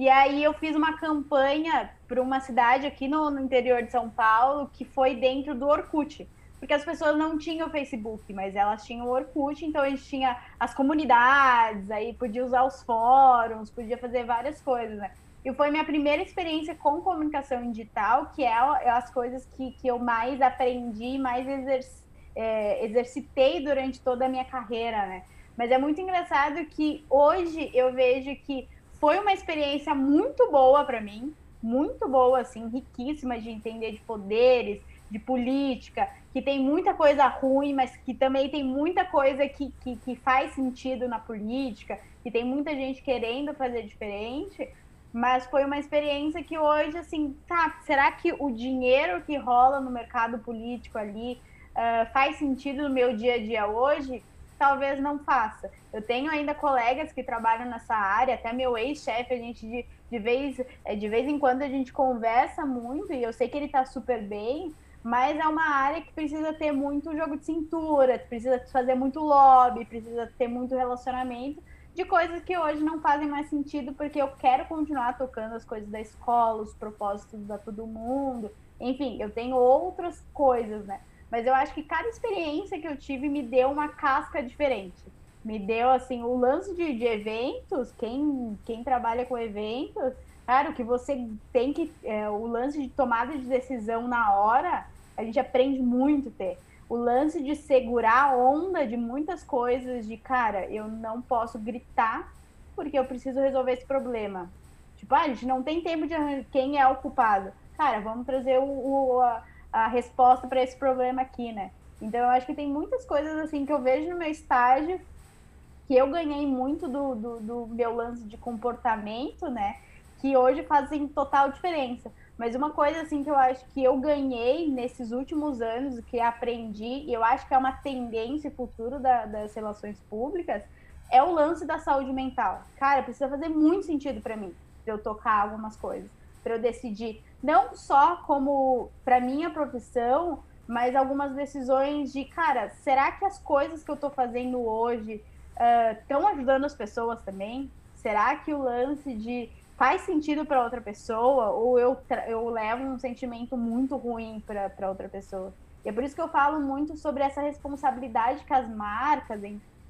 E aí eu fiz uma campanha para uma cidade aqui no, no, interior de São Paulo que foi dentro do Orkut. Porque as pessoas não tinham Facebook, mas elas tinham o Orkut, então a gente tinha as comunidades, aí podia usar os fóruns, podia fazer várias coisas, né? E foi minha primeira experiência com comunicação digital, que é as coisas que, que eu mais aprendi, mais exerc, é, exercitei durante toda a minha carreira, né? Mas é muito engraçado que hoje eu vejo que foi uma experiência muito boa para mim, muito boa, assim, riquíssima de entender de poderes, de política, que tem muita coisa ruim, mas que também tem muita coisa que, que, que faz sentido na política, que tem muita gente querendo fazer diferente. Mas foi uma experiência que hoje, assim, tá, será que o dinheiro que rola no mercado político ali uh, faz sentido no meu dia a dia hoje? Talvez não faça. Eu tenho ainda colegas que trabalham nessa área, até meu ex-chefe, a gente de, de, vez, é, de vez em quando a gente conversa muito, e eu sei que ele está super bem, mas é uma área que precisa ter muito jogo de cintura, precisa fazer muito lobby, precisa ter muito relacionamento de coisas que hoje não fazem mais sentido, porque eu quero continuar tocando as coisas da escola, os propósitos da todo mundo, enfim, eu tenho outras coisas, né? Mas eu acho que cada experiência que eu tive me deu uma casca diferente. Me deu, assim, o lance de, de eventos, quem, quem trabalha com eventos, claro que você tem que. É, o lance de tomada de decisão na hora, a gente aprende muito ter. O lance de segurar a onda de muitas coisas, de cara, eu não posso gritar porque eu preciso resolver esse problema. Tipo, ah, a gente não tem tempo de quem é o culpado. Cara, vamos trazer o, o a resposta para esse problema aqui, né? Então, eu acho que tem muitas coisas assim que eu vejo no meu estágio que eu ganhei muito do, do, do meu lance de comportamento, né? Que hoje fazem total diferença. Mas uma coisa assim que eu acho que eu ganhei nesses últimos anos, que aprendi, e eu acho que é uma tendência futuro da, das relações públicas, é o lance da saúde mental. Cara, precisa fazer muito sentido para mim, para eu tocar algumas coisas, para eu decidir não só como para minha profissão, mas algumas decisões de, cara, será que as coisas que eu estou fazendo hoje estão uh, ajudando as pessoas também? Será que o lance de faz sentido para outra pessoa ou eu, eu levo um sentimento muito ruim para outra pessoa? E é por isso que eu falo muito sobre essa responsabilidade que as marcas,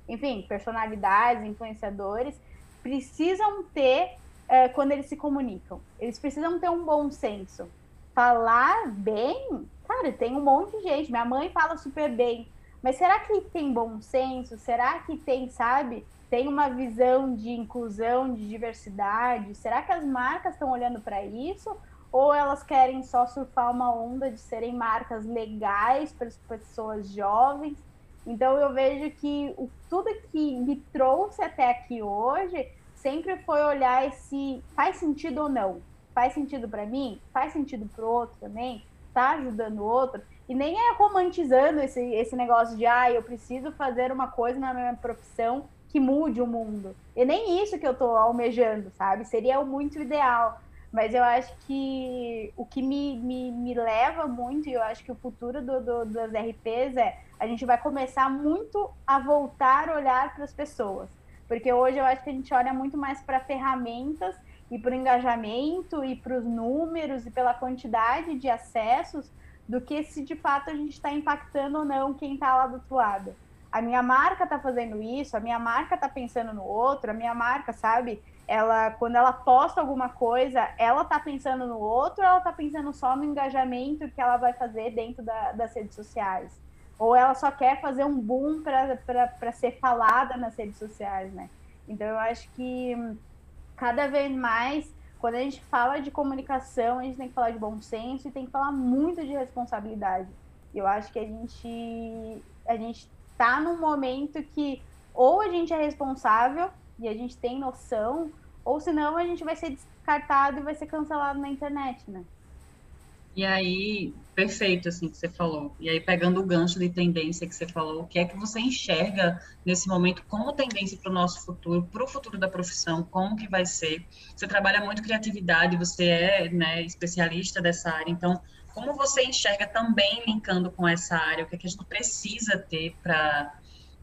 enfim, personalidades, influenciadores, precisam ter é, quando eles se comunicam. Eles precisam ter um bom senso. Falar bem, cara, tem um monte de gente. Minha mãe fala super bem. Mas será que tem bom senso? Será que tem, sabe? Tem uma visão de inclusão, de diversidade? Será que as marcas estão olhando para isso? Ou elas querem só surfar uma onda de serem marcas legais para as pessoas jovens? Então eu vejo que o, tudo que me trouxe até aqui hoje sempre foi olhar se faz sentido ou não. Faz sentido para mim? Faz sentido para o outro também? Tá ajudando o outro? E nem é romantizando esse, esse negócio de, ah, eu preciso fazer uma coisa na minha profissão que mude o mundo. E nem isso que eu tô almejando, sabe? Seria o muito ideal. Mas eu acho que o que me, me, me leva muito, e eu acho que o futuro do, do, das RPs é a gente vai começar muito a voltar a olhar para as pessoas porque hoje eu acho que a gente olha muito mais para ferramentas e para o engajamento e para os números e pela quantidade de acessos do que se de fato a gente está impactando ou não quem está lá do outro lado. A minha marca está fazendo isso, a minha marca está pensando no outro, a minha marca, sabe? Ela, quando ela posta alguma coisa, ela está pensando no outro, ela está pensando só no engajamento que ela vai fazer dentro da, das redes sociais ou ela só quer fazer um boom para ser falada nas redes sociais, né? Então eu acho que cada vez mais, quando a gente fala de comunicação, a gente tem que falar de bom senso e tem que falar muito de responsabilidade. Eu acho que a gente a gente tá num momento que ou a gente é responsável e a gente tem noção, ou senão a gente vai ser descartado e vai ser cancelado na internet, né? E aí, perfeito, assim, que você falou. E aí, pegando o gancho de tendência que você falou, o que é que você enxerga nesse momento como tendência para o nosso futuro, para o futuro da profissão, como que vai ser? Você trabalha muito criatividade, você é né, especialista dessa área, então, como você enxerga também linkando com essa área? O que é que a gente precisa ter para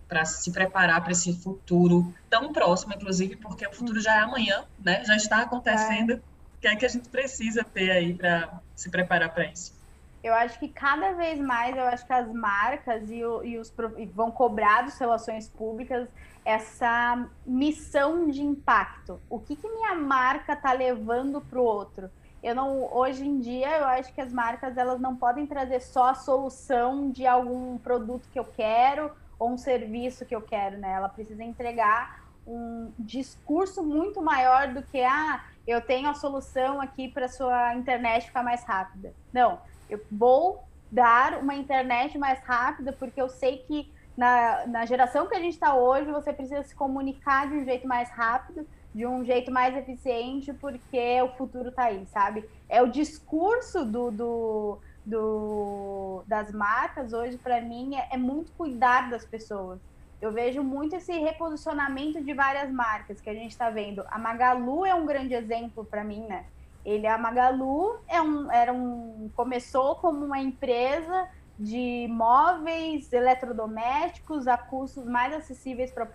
para se preparar para esse futuro tão próximo, inclusive, porque o futuro já é amanhã, né? Já está acontecendo. É. Que é que a gente precisa ter aí para se preparar para isso? Eu acho que cada vez mais, eu acho que as marcas e, e os e vão cobrar das relações públicas essa missão de impacto. O que, que minha marca está levando para o outro? Eu não, hoje em dia, eu acho que as marcas elas não podem trazer só a solução de algum produto que eu quero ou um serviço que eu quero, né? Ela precisa entregar um discurso muito maior do que ah, eu tenho a solução aqui para sua internet ficar mais rápida. Não, eu vou dar uma internet mais rápida porque eu sei que na, na geração que a gente está hoje, você precisa se comunicar de um jeito mais rápido, de um jeito mais eficiente, porque o futuro está aí, sabe? É o discurso do, do, do das marcas hoje, para mim, é, é muito cuidar das pessoas. Eu vejo muito esse reposicionamento de várias marcas que a gente está vendo. A Magalu é um grande exemplo para mim, né? Ele, a Magalu, é um, era um, começou como uma empresa de móveis eletrodomésticos a custos mais acessíveis para a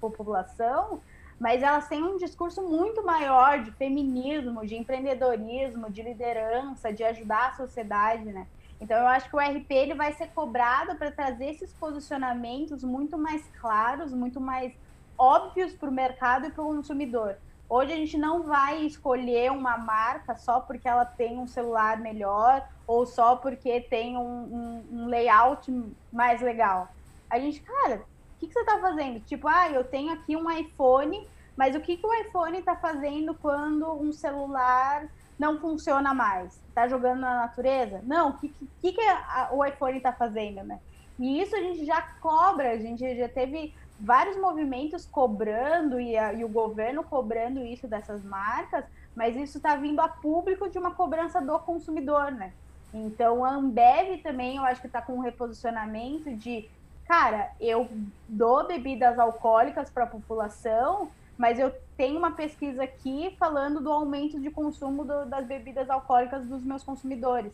população, mas elas têm um discurso muito maior de feminismo, de empreendedorismo, de liderança, de ajudar a sociedade, né? Então eu acho que o RP ele vai ser cobrado para trazer esses posicionamentos muito mais claros, muito mais óbvios para o mercado e para o consumidor. Hoje a gente não vai escolher uma marca só porque ela tem um celular melhor ou só porque tem um, um, um layout mais legal. A gente, cara, o que, que você está fazendo? Tipo, ah, eu tenho aqui um iPhone, mas o que, que o iPhone está fazendo quando um celular não funciona mais? Está jogando na natureza? Não, o que, que, que a, o iPhone está fazendo, né? E isso a gente já cobra, a gente já teve vários movimentos cobrando e, a, e, o governo cobrando isso dessas marcas, mas isso está vindo a público de uma cobrança do consumidor, né? Então a Ambev também eu acho que está com um reposicionamento de, cara, eu dou bebidas alcoólicas para a população, mas eu tenho uma pesquisa aqui falando do aumento de consumo do, das bebidas alcoólicas dos meus consumidores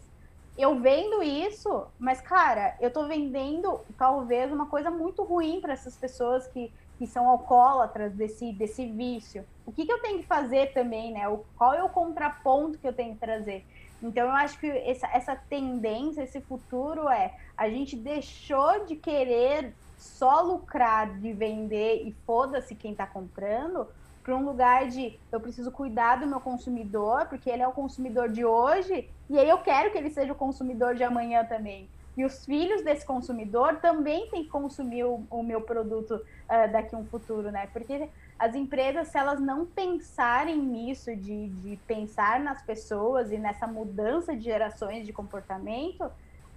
eu vendo isso, mas, cara, eu tô vendendo talvez uma coisa muito ruim para essas pessoas que, que são alcoólatras desse, desse vício. O que, que eu tenho que fazer também, né? O, qual é o contraponto que eu tenho que trazer? Então, eu acho que essa, essa tendência, esse futuro é a gente deixou de querer só lucrar de vender e foda-se quem está comprando para um lugar de eu preciso cuidar do meu consumidor, porque ele é o consumidor de hoje, e aí eu quero que ele seja o consumidor de amanhã também. E os filhos desse consumidor também têm que consumir o, o meu produto uh, daqui a um futuro, né? Porque as empresas, se elas não pensarem nisso, de, de pensar nas pessoas e nessa mudança de gerações de comportamento,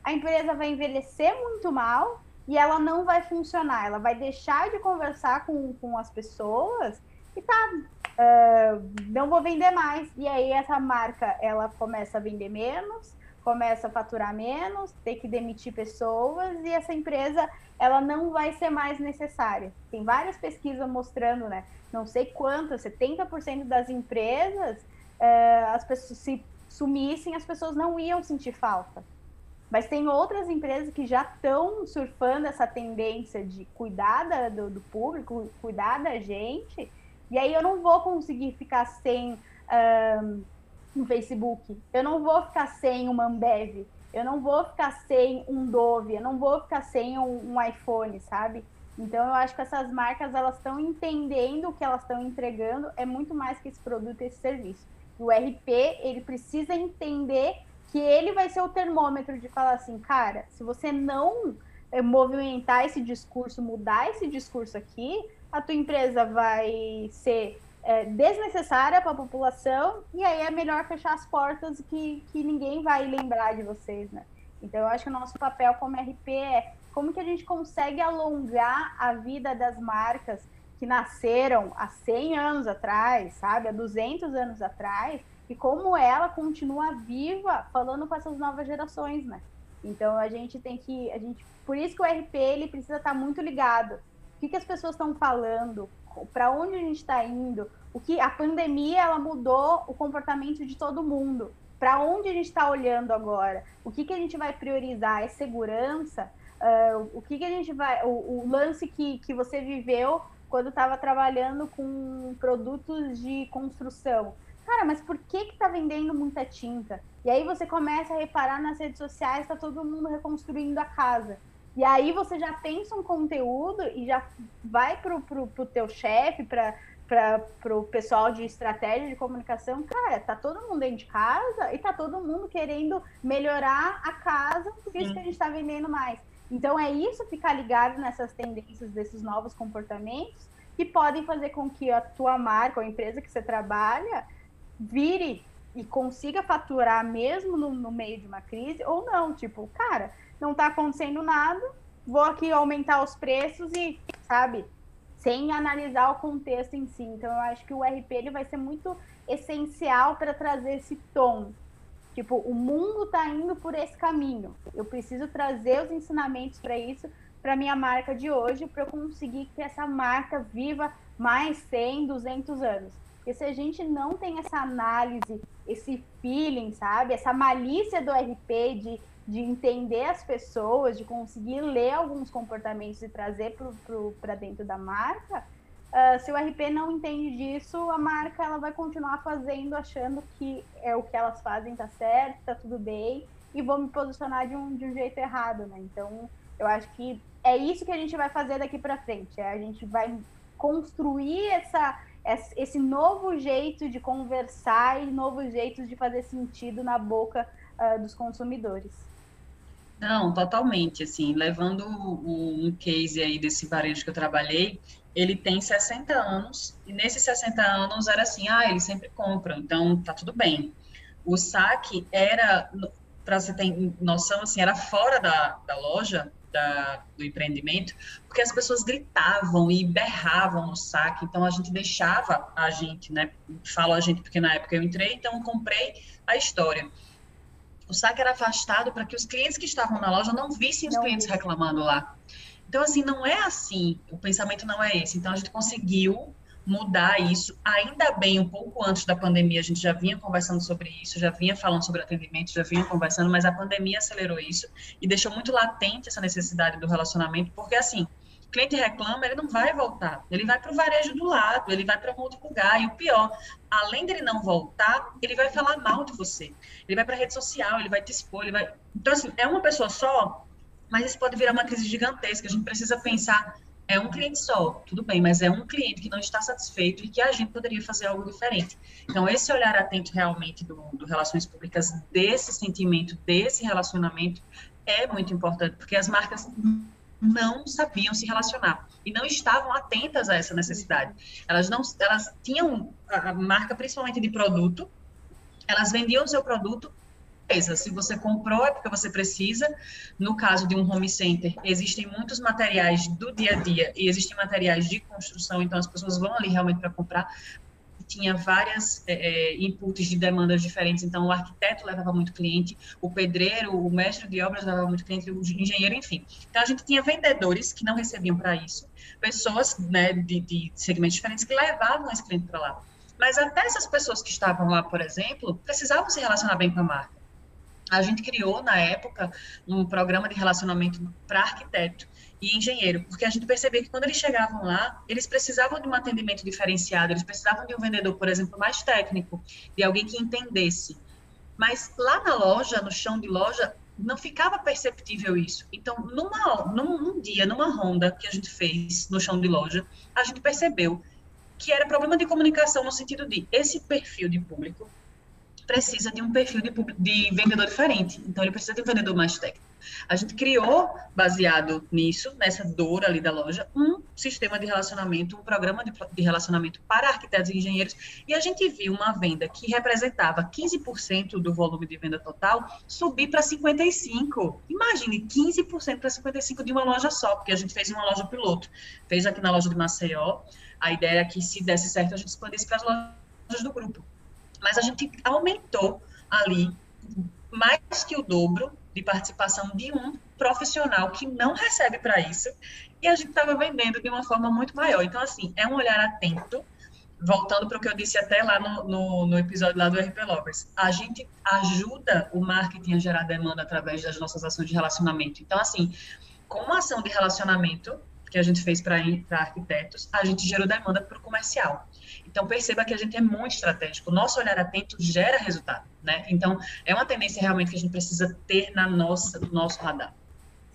a empresa vai envelhecer muito mal e ela não vai funcionar. Ela vai deixar de conversar com, com as pessoas e tá, uh, não vou vender mais. E aí essa marca, ela começa a vender menos, começa a faturar menos, tem que demitir pessoas e essa empresa, ela não vai ser mais necessária. Tem várias pesquisas mostrando, né? Não sei quantas, 70% das empresas, uh, as pessoas se sumissem, as pessoas não iam sentir falta. Mas tem outras empresas que já estão surfando essa tendência de cuidar da, do, do, público, cuidar da gente, e aí eu não vou conseguir ficar sem um, um Facebook, eu não vou ficar sem uma Ambev, eu não vou ficar sem um Dove, eu não vou ficar sem um, um iPhone, sabe? Então eu acho que essas marcas elas estão entendendo o que elas estão entregando é muito mais que esse produto e esse serviço. O RP ele precisa entender que ele vai ser o termômetro de falar assim, cara, se você não eh, movimentar esse discurso, mudar esse discurso aqui, a tua empresa vai ser é, desnecessária para a população e aí é melhor fechar as portas que, que ninguém vai lembrar de vocês, né? Então eu acho que o nosso papel como RP é como que a gente consegue alongar a vida das marcas que nasceram há 100 anos atrás, sabe, há 200 anos atrás, e como ela continua viva falando com essas novas gerações, né? Então a gente tem que, a gente, por isso que o RP ele precisa estar muito ligado o que, que as pessoas estão falando, para onde a gente está indo, o que a pandemia ela mudou o comportamento de todo mundo. Para onde a gente está olhando agora? O que, que a gente vai priorizar? É segurança? Uh, o que, que a gente vai. O, o lance que, que você viveu quando estava trabalhando com produtos de construção. Cara, mas por que que tá vendendo muita tinta? E aí você começa a reparar nas redes sociais, está todo mundo reconstruindo a casa. E aí você já pensa um conteúdo e já vai pro, pro, pro teu chefe, para para o pessoal de estratégia de comunicação, cara, tá todo mundo dentro de casa e tá todo mundo querendo melhorar a casa, por isso que a gente está vendendo mais. Então é isso ficar ligado nessas tendências desses novos comportamentos que podem fazer com que a tua marca ou a empresa que você trabalha vire e consiga faturar mesmo no, no meio de uma crise ou não. Tipo, cara, não está acontecendo nada, vou aqui aumentar os preços e, sabe, sem analisar o contexto em si. Então, eu acho que o RP ele vai ser muito essencial para trazer esse tom Tipo, o mundo está indo por esse caminho. Eu preciso trazer os ensinamentos para isso, para minha marca de hoje, para eu conseguir que essa marca viva mais 100, 200 anos. Porque se a gente não tem essa análise, esse feeling, sabe? Essa malícia do RP de, de entender as pessoas, de conseguir ler alguns comportamentos e trazer para dentro da marca, Uh, se o RP não entende disso, a marca ela vai continuar fazendo, achando que é o que elas fazem tá certo, tá tudo bem, e vou me posicionar de um, de um jeito errado, né? Então, eu acho que é isso que a gente vai fazer daqui para frente. É, a gente vai construir essa, esse novo jeito de conversar e novos jeitos de fazer sentido na boca uh, dos consumidores. Não, totalmente, assim, levando um case aí desse varejo que eu trabalhei, ele tem 60 anos, e nesses 60 anos era assim, ah, ele sempre compra, então tá tudo bem. O saque era, para você ter noção, assim, era fora da, da loja, da, do empreendimento, porque as pessoas gritavam e berravam no saque, então a gente deixava a gente, né, falo a gente porque na época eu entrei, então eu comprei a história o saque era afastado para que os clientes que estavam na loja não vissem os não clientes reclamando lá. Então, assim, não é assim, o pensamento não é esse. Então, a gente conseguiu mudar isso. Ainda bem, um pouco antes da pandemia, a gente já vinha conversando sobre isso, já vinha falando sobre atendimento, já vinha conversando, mas a pandemia acelerou isso e deixou muito latente essa necessidade do relacionamento, porque, assim, o cliente reclama, ele não vai voltar. Ele vai para o varejo do lado, ele vai para um outro lugar. E o pior, além dele não voltar, ele vai falar mal de você. Ele vai para a rede social, ele vai te expor, ele vai. Então, assim, é uma pessoa só, mas isso pode virar uma crise gigantesca. A gente precisa pensar. É um cliente só, tudo bem, mas é um cliente que não está satisfeito e que a gente poderia fazer algo diferente. Então, esse olhar atento realmente do, do Relações Públicas, desse sentimento, desse relacionamento, é muito importante, porque as marcas não sabiam se relacionar e não estavam atentas a essa necessidade. Elas não, elas tinham a marca principalmente de produto, elas vendiam o seu produto. Se você comprou é porque você precisa. No caso de um home center, existem muitos materiais do dia a dia e existem materiais de construção, então as pessoas vão ali realmente para comprar tinha várias é, é, inputs de demandas diferentes, então o arquiteto levava muito cliente, o pedreiro, o mestre de obras levava muito cliente, o engenheiro, enfim. Então a gente tinha vendedores que não recebiam para isso, pessoas né, de, de segmentos diferentes que levavam esse cliente para lá. Mas até essas pessoas que estavam lá, por exemplo, precisavam se relacionar bem com a marca. A gente criou, na época, um programa de relacionamento para arquiteto e engenheiro, porque a gente percebia que quando eles chegavam lá, eles precisavam de um atendimento diferenciado, eles precisavam de um vendedor, por exemplo, mais técnico, de alguém que entendesse. Mas lá na loja, no chão de loja, não ficava perceptível isso. Então, numa, num, num dia, numa ronda que a gente fez no chão de loja, a gente percebeu que era problema de comunicação no sentido de esse perfil de público precisa de um perfil de, de vendedor diferente. Então, ele precisa de um vendedor mais técnico. A gente criou, baseado nisso, nessa dor ali da loja, um sistema de relacionamento, um programa de, de relacionamento para arquitetos e engenheiros, e a gente viu uma venda que representava 15% do volume de venda total subir para 55%. Imagine, 15% para 55% de uma loja só, porque a gente fez uma loja piloto. Fez aqui na loja de Maceió. A ideia é que, se desse certo, a gente expandisse para as lojas do grupo. Mas a gente aumentou ali mais que o dobro de participação de um profissional que não recebe para isso e a gente estava vendendo de uma forma muito maior. Então, assim, é um olhar atento, voltando para o que eu disse até lá no, no, no, episódio lá do RP Lovers, a gente ajuda o marketing a gerar demanda através das nossas ações de relacionamento. Então, assim, com uma ação de relacionamento que a gente fez para arquitetos, a gente gerou demanda para o comercial. Então, perceba que a gente é muito estratégico. O nosso olhar atento gera resultado, né? Então, é uma tendência realmente que a gente precisa ter na nossa, no nosso radar.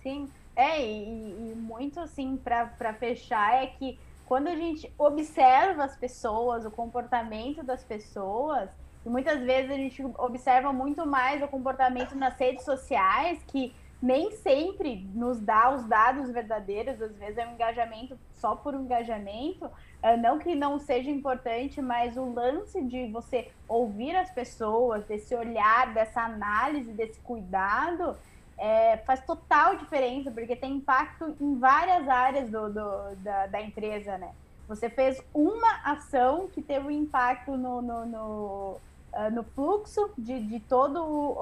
Sim, é, e, e muito assim, para fechar, é que quando a gente observa as pessoas, o comportamento das pessoas, e muitas vezes a gente observa muito mais o comportamento nas redes sociais, que nem sempre nos dá os dados verdadeiros, às vezes é um engajamento só por um engajamento, é, não que não seja importante, mas o lance de você ouvir as pessoas, desse olhar, dessa análise, desse cuidado, é, faz total diferença, porque tem impacto em várias áreas do, do da, da, empresa, né? Você fez uma ação que teve um impacto no, no, no, no fluxo de, de toda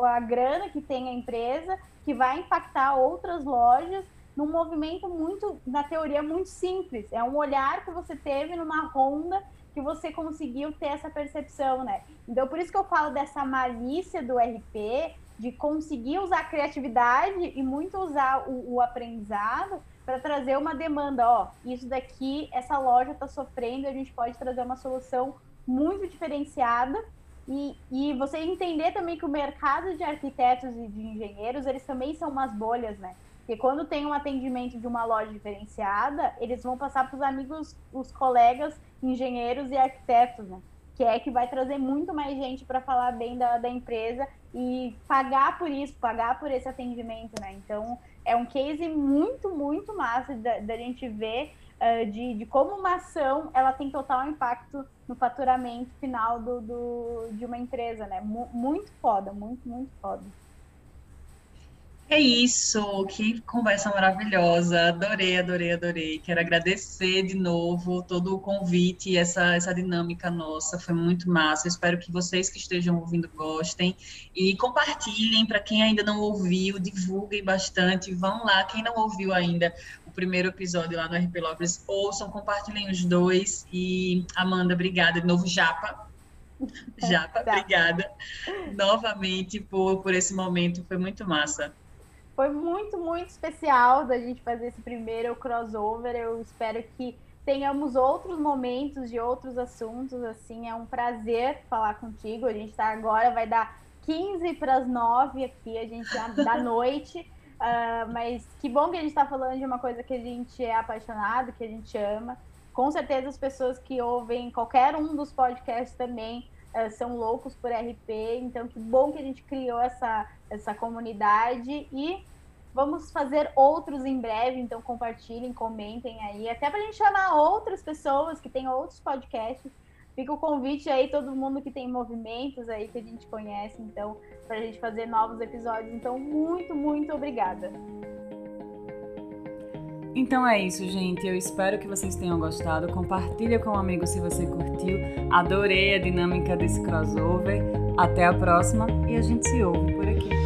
a grana que tem a empresa, que vai impactar outras lojas num movimento muito, na teoria, muito simples. É um olhar que você teve numa ronda que você conseguiu ter essa percepção, né? Então, por isso que eu falo dessa malícia do RP, de conseguir usar a criatividade e muito usar o, o aprendizado para trazer uma demanda. Ó, isso daqui, essa loja está sofrendo, a gente pode trazer uma solução muito diferenciada e, e você entender também que o mercado de arquitetos e de engenheiros, eles também são umas bolhas, né? Porque quando tem um atendimento de uma loja diferenciada, eles vão passar para os amigos, os colegas engenheiros e arquitetos, né? Que é que vai trazer muito mais gente para falar bem da, da empresa e pagar por isso, pagar por esse atendimento, né? Então, é um case muito, muito massa da, da gente ver uh, de, de como uma ação ela tem total impacto no faturamento final do, do de uma empresa, né? M muito foda, muito, muito foda. É isso, que conversa maravilhosa. Adorei, adorei, adorei. Quero agradecer de novo todo o convite e essa, essa dinâmica nossa. Foi muito massa. espero que vocês que estejam ouvindo gostem e compartilhem para quem ainda não ouviu, divulguem bastante. Vão lá, quem não ouviu ainda o primeiro episódio lá no RP Lopes, ouçam, compartilhem os dois. E Amanda, obrigada de novo, Japa. <laughs> Japa, tá. obrigada novamente por, por esse momento, foi muito massa. Foi muito, muito especial da gente fazer esse primeiro crossover. Eu espero que tenhamos outros momentos de outros assuntos. Assim, é um prazer falar contigo. A gente está agora, vai dar 15 para as 9 aqui, a gente da <laughs> noite. Uh, mas que bom que a gente está falando de uma coisa que a gente é apaixonado, que a gente ama. Com certeza as pessoas que ouvem qualquer um dos podcasts também uh, são loucos por RP. Então, que bom que a gente criou essa, essa comunidade e vamos fazer outros em breve. Então, compartilhem, comentem aí, até para a gente chamar outras pessoas que têm outros podcasts. Fica o convite aí, todo mundo que tem movimentos aí que a gente conhece, então, para a gente fazer novos episódios. Então, muito, muito obrigada. Então é isso, gente. Eu espero que vocês tenham gostado. Compartilha com um amigo se você curtiu. Adorei a dinâmica desse crossover. Até a próxima e a gente se ouve por aqui.